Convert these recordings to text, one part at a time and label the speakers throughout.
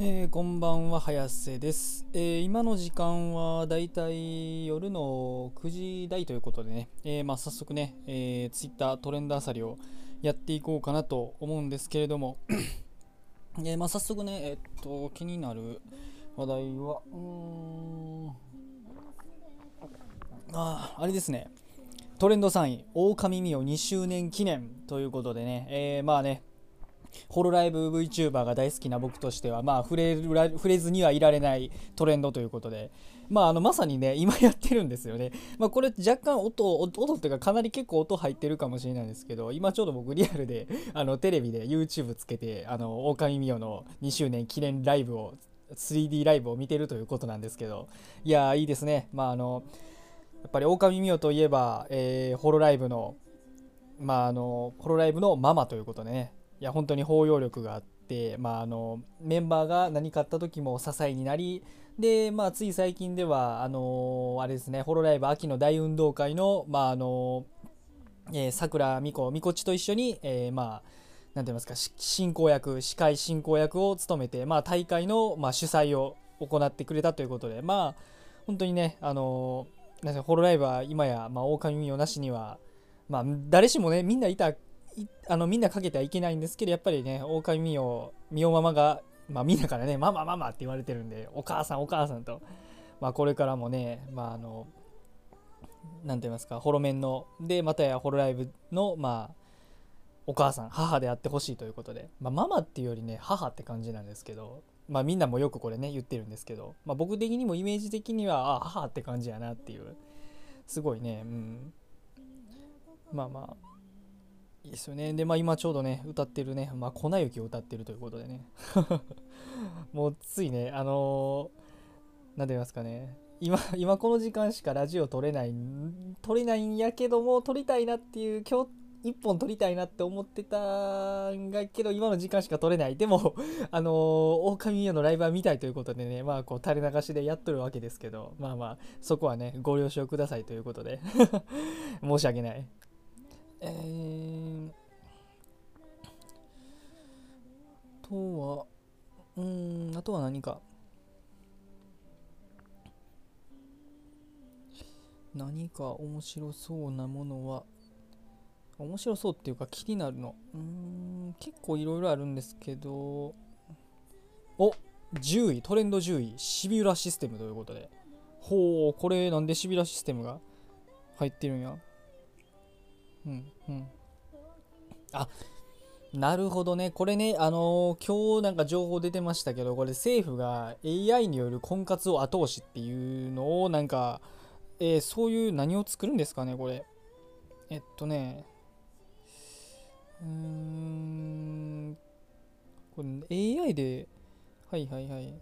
Speaker 1: えー、こんばんは早瀬です、えー、今の時間はだいたい夜の9時台ということでね、えー、まあ、早速ね、えー、Twitter トレンドあさりをやっていこうかなと思うんですけれども。えまあ、早速ね、えっと気になる話題はうーん。ああれですね。トレンド3位、狼ミオ2周年記念ということでね、えー、まあね、ホロライブ VTuber が大好きな僕としては、まあ触れ触れずにはいられないトレンドということで、まあ、あのまさにね、今やってるんですよね。まあ、これ若干音、音っていうかかなり結構音入ってるかもしれないんですけど、今ちょうど僕リアルで、あのテレビで YouTube つけて、あの、狼ミオの2周年記念ライブを、3D ライブを見てるということなんですけど、いや、いいですね。まあ、あの、やっぱり狼ミオといえば、えー、ホロライブの、まあ、あの、ホロライブのママということでね、いや、本当に包容力があって、まあ、あの、メンバーが何かあった時も支えになり、で、まあ、つい最近では、あのあれですね、ホロライブ秋の大運動会の、まあ、あのえー、桜美子、美子ちと一緒に、えー、まあ、なんて言いますか、進行役、司会進行役を務めて、まあ、大会の、まあ、主催を行ってくれたということで、まあ、本当にね、あのなんホロライブは今や、まあ、狼見よなしには、まあ、誰しもね、みんないた、あのみんなかけてはいけないんですけど、やっぱりね、狼見よ、みよママが、まあ、みんなからね、ママママって言われてるんで、お母さんお母さんと、まあ、これからもね、まあ、の、なんて言いますか、ホロメンの、で、またやホロライブの、まあ、お母さん、母であってほしいということで、まあ、ママっていうよりね、母って感じなんですけど、まあみんなもよくこれね言ってるんですけど、まあ、僕的にもイメージ的にはあ母って感じやなっていうすごいねうん。まあまあいいですよね。でまあ今ちょうどね歌ってるね、まあ、粉雪を歌ってるということでね。もうついねあの何、ー、て言いますかね。今今この時間しかラジオ撮れない撮れないんやけども撮りたいなっていう今日1本撮りたいなって思ってたんがけど今の時間しか撮れない。でもあのー、狼宮のライブは見たいということでねまあこう垂れ流しでやっとるわけですけどまあまあそこはねご了承くださいということで。申し訳ない。えー、とはうんあとは何か？何か面白そうなものは？面白そうっていうか気になるの。うん結構いろいろあるんですけど。お10位トレンド10位シビュラシステムということで。ほうこれなんでシビュラシステムが？入ってるんや。うんうん。あなるほどね。これね、あのー、今日なんか情報出てましたけど、これ政府が AI による婚活を後押しっていうのをなんか、えー、そういう何を作るんですかね、これ。えっとね、うーん、これ AI で、はいはいはい。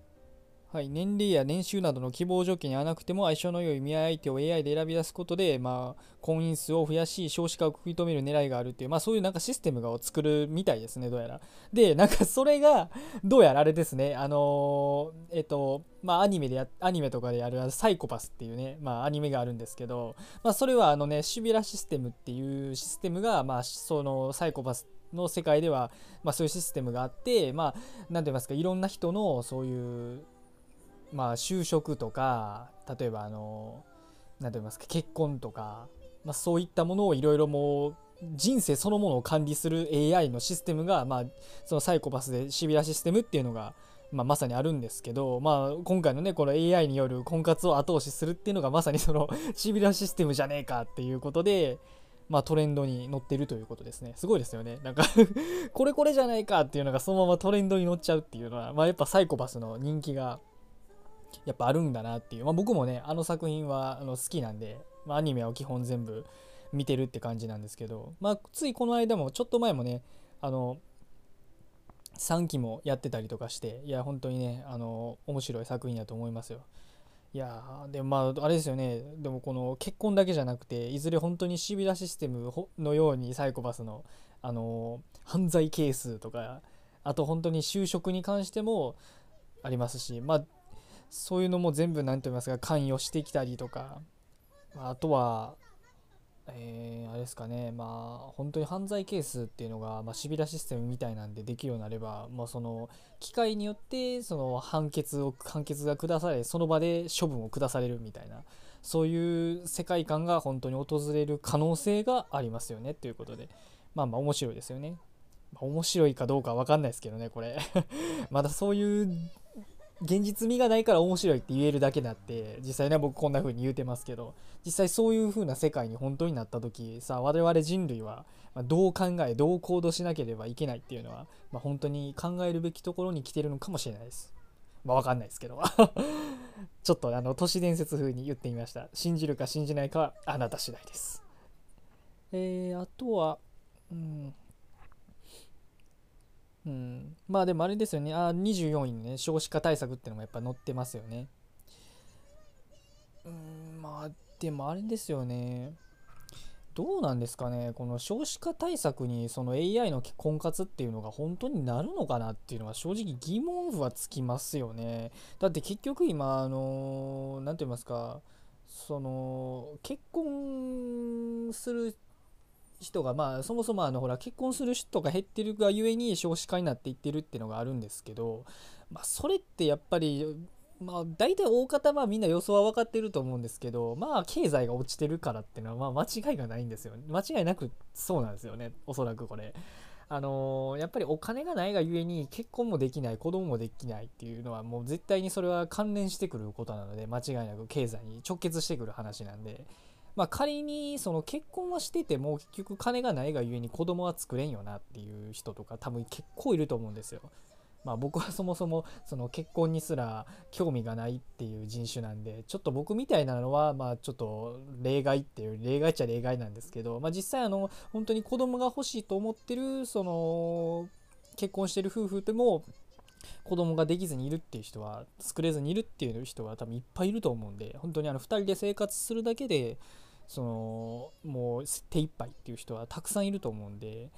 Speaker 1: はい、年齢や年収などの希望条件に合わなくても相性の良い見合い相手を AI で選び出すことで、まあ、婚姻数を増やし少子化を食い止める狙いがあるっていう、まあ、そういうなんかシステムを作るみたいですねどうやら。でなんかそれがどうやらあれですね。あのー、えっとまあアニメでやアニメとかでやるサイコパスっていうね、まあアニメがあるんですけど、まあそれはあのね、シビラシステムっていうシステムが、まあそのサイコパスの世界では、まあそういうシステムがあって、まあ、なんて言いますか、いろんな人のそういうまあ、就職とか例えばあの何て言いますか結婚とか、まあ、そういったものをいろいろもう人生そのものを管理する AI のシステムが、まあ、そのサイコパスでシビラシステムっていうのが、まあ、まさにあるんですけど、まあ、今回のねこの AI による婚活を後押しするっていうのがまさにその シビラシステムじゃねえかっていうことで、まあ、トレンドに乗ってるということですね。すごいですよね。なんかこれこれじゃないかっていうのがそのままトレンドに乗っちゃうっていうのは、まあ、やっぱサイコパスの人気がやっぱあるんだなっていう、まあ、僕もねあの作品はあの好きなんで、まあ、アニメは基本全部見てるって感じなんですけど、まあ、ついこの間もちょっと前もねあの3期もやってたりとかしていや本当にねあの面白い作品だと思いますよ。いやでもまああれですよね。でもこの結婚だけじゃなくていずれ本当にシビラシステムのようにサイコパスのあの犯罪係数とかあと本当に就職に関してもありますしまあそういうのも全部何と言いますか関与してきたりとか。あとはえー、あれですかね、まあ、本当に犯罪係数っていうのが、まあ、シビラシステムみたいなんでできるようになれば、まあ、その機械によってその判決を判決が下されその場で処分を下されるみたいなそういう世界観が本当に訪れる可能性がありますよねということで。まあまあ面白いですよね。面白いかどうかわかんないですけどねこれ。まだそういう現実味がないから面白いって言えるだけだって実際ね僕こんな風に言うてますけど。実際そういう風な世界に本当になった時さ我々人類はどう考えどう行動しなければいけないっていうのは、まあ、本当に考えるべきところに来てるのかもしれないです。まあわかんないですけど。ちょっとあの都市伝説風に言ってみました。信じるか信じないかはあなた次第です。えー、あとはうん。うん、まあでもあれですよね、あ24位にね、少子化対策ってのもやっぱ載ってますよね。うん、まあでもあれですよね。どうなんですかね、この少子化対策にその AI の婚活っていうのが本当になるのかなっていうのは正直疑問符はつきますよね。だって結局今、あの、何て言いますか、その結婚する人がまあそもそもあのほら結婚する人が減ってるがゆえに少子化になっていってるっていうのがあるんですけど、まあ、それってやっぱりまあ大体大方はみんな予想は分かってると思うんですけどまあ経済が落ちてるからっていうのはまあ間違いがないんですよ間違いなくそうなんですよね。おそらくこれ。あのー、やっぱりお金がないがゆえに結婚もできない子供もできないっていうのはもう絶対にそれは関連してくることなので間違いなく経済に直結してくる話なんで。まあ、仮にその結婚はしてても結局金がないがゆえに子供は作れんよなっていう人とか多分結構いると思うんですよ。まあ、僕はそもそもその結婚にすら興味がないっていう人種なんでちょっと僕みたいなのはまあちょっと例外っていう例外っちゃ例外なんですけど、まあ、実際あの本当に子供が欲しいと思ってるその結婚してる夫婦でも子供ができずにいるっていう人は作れずにいるっていう人は多分いっぱいいると思うんで本当にあの2人で生活するだけでそのもう手一杯っていう人はたくさんいると思うんで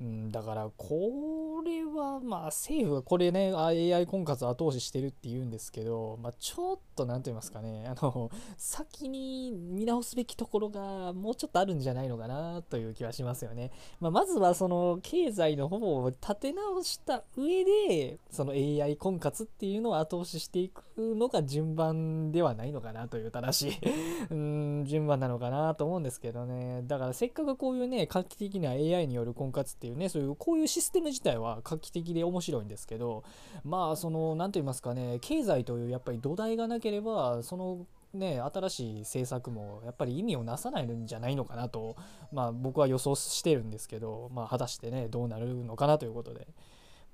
Speaker 1: うん、だからこれはまあ政府がこれね AI 婚活後押ししてるって言うんですけど、まあ、ちょっと何と言いますかねあの先に見直すべきところがもうちょっとあるんじゃないのかなという気はしますよね、まあ、まずはその経済の方を立て直した上でその AI 婚活っていうのを後押ししていくのが順番ではないのかなという正しい うん順番なのかなと思うんですけどね。だからせっかくこういうね画期的な AI による婚活ってていうねそういうこういうシステム自体は画期的で面白いんですけどまあその何と言いますかね経済というやっぱり土台がなければそのね、新しい政策もやっぱり意味をなさないんじゃないのかなと、まあ、僕は予想してるんですけど、まあ、果たしてねどうなるのかなということで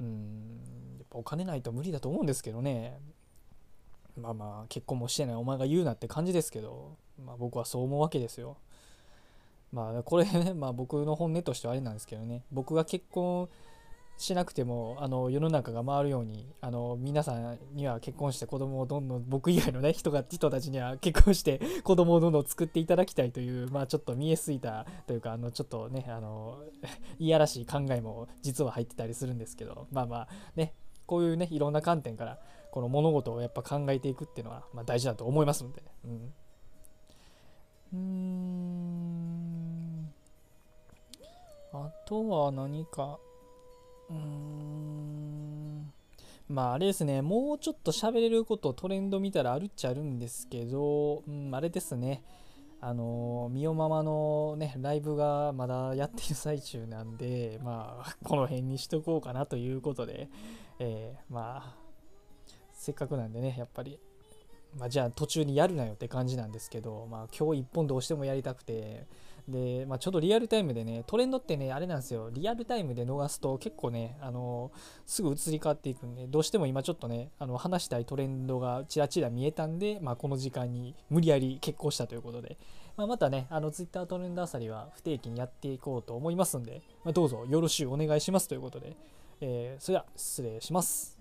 Speaker 1: うんやっぱお金ないと無理だと思うんですけどねまあまあ結婚もしてないお前が言うなって感じですけど、まあ、僕はそう思うわけですよ。まあこれね、まあ僕の本音としてはあれなんですけどね、僕が結婚しなくてもあの世の中が回るようにあの皆さんには結婚して子供をどんどん僕以外のね人が人たちには結婚して 子供をどんどん作っていただきたいというまあちょっと見えすいたというかあのちょっとねあの いやらしい考えも実は入ってたりするんですけどまあまあねこういうねいろんな観点からこの物事をやっぱ考えていくっていうのは、まあ、大事だと思いますので、うん、うーん。あとは何か、うーん。まああれですね、もうちょっと喋れることトレンド見たらあるっちゃあるんですけど、うん、あれですね。あのみおママのね、ライブがまだやってる最中なんで、まあ、この辺にしとこうかなということで、えー、まあ、せっかくなんでね、やっぱり。まあ、じゃあ途中にやるなよって感じなんですけど、まあ、今日1本どうしてもやりたくて。で、まあ、ちょうどリアルタイムでねトレンドってねあれなんですよ。リアルタイムで逃すと結構ねあのすぐ移り変わっていくんでどうしても今ちょっとねあの話したいトレンドがちらちら見えたんで、まあ、この時間に無理やり結婚したということで、まあ、またねあの Twitter トレンドあさりは不定期にやっていこうと思いますんで、まどうぞよろしゅうお願いしますということで、えー、それでは失礼します。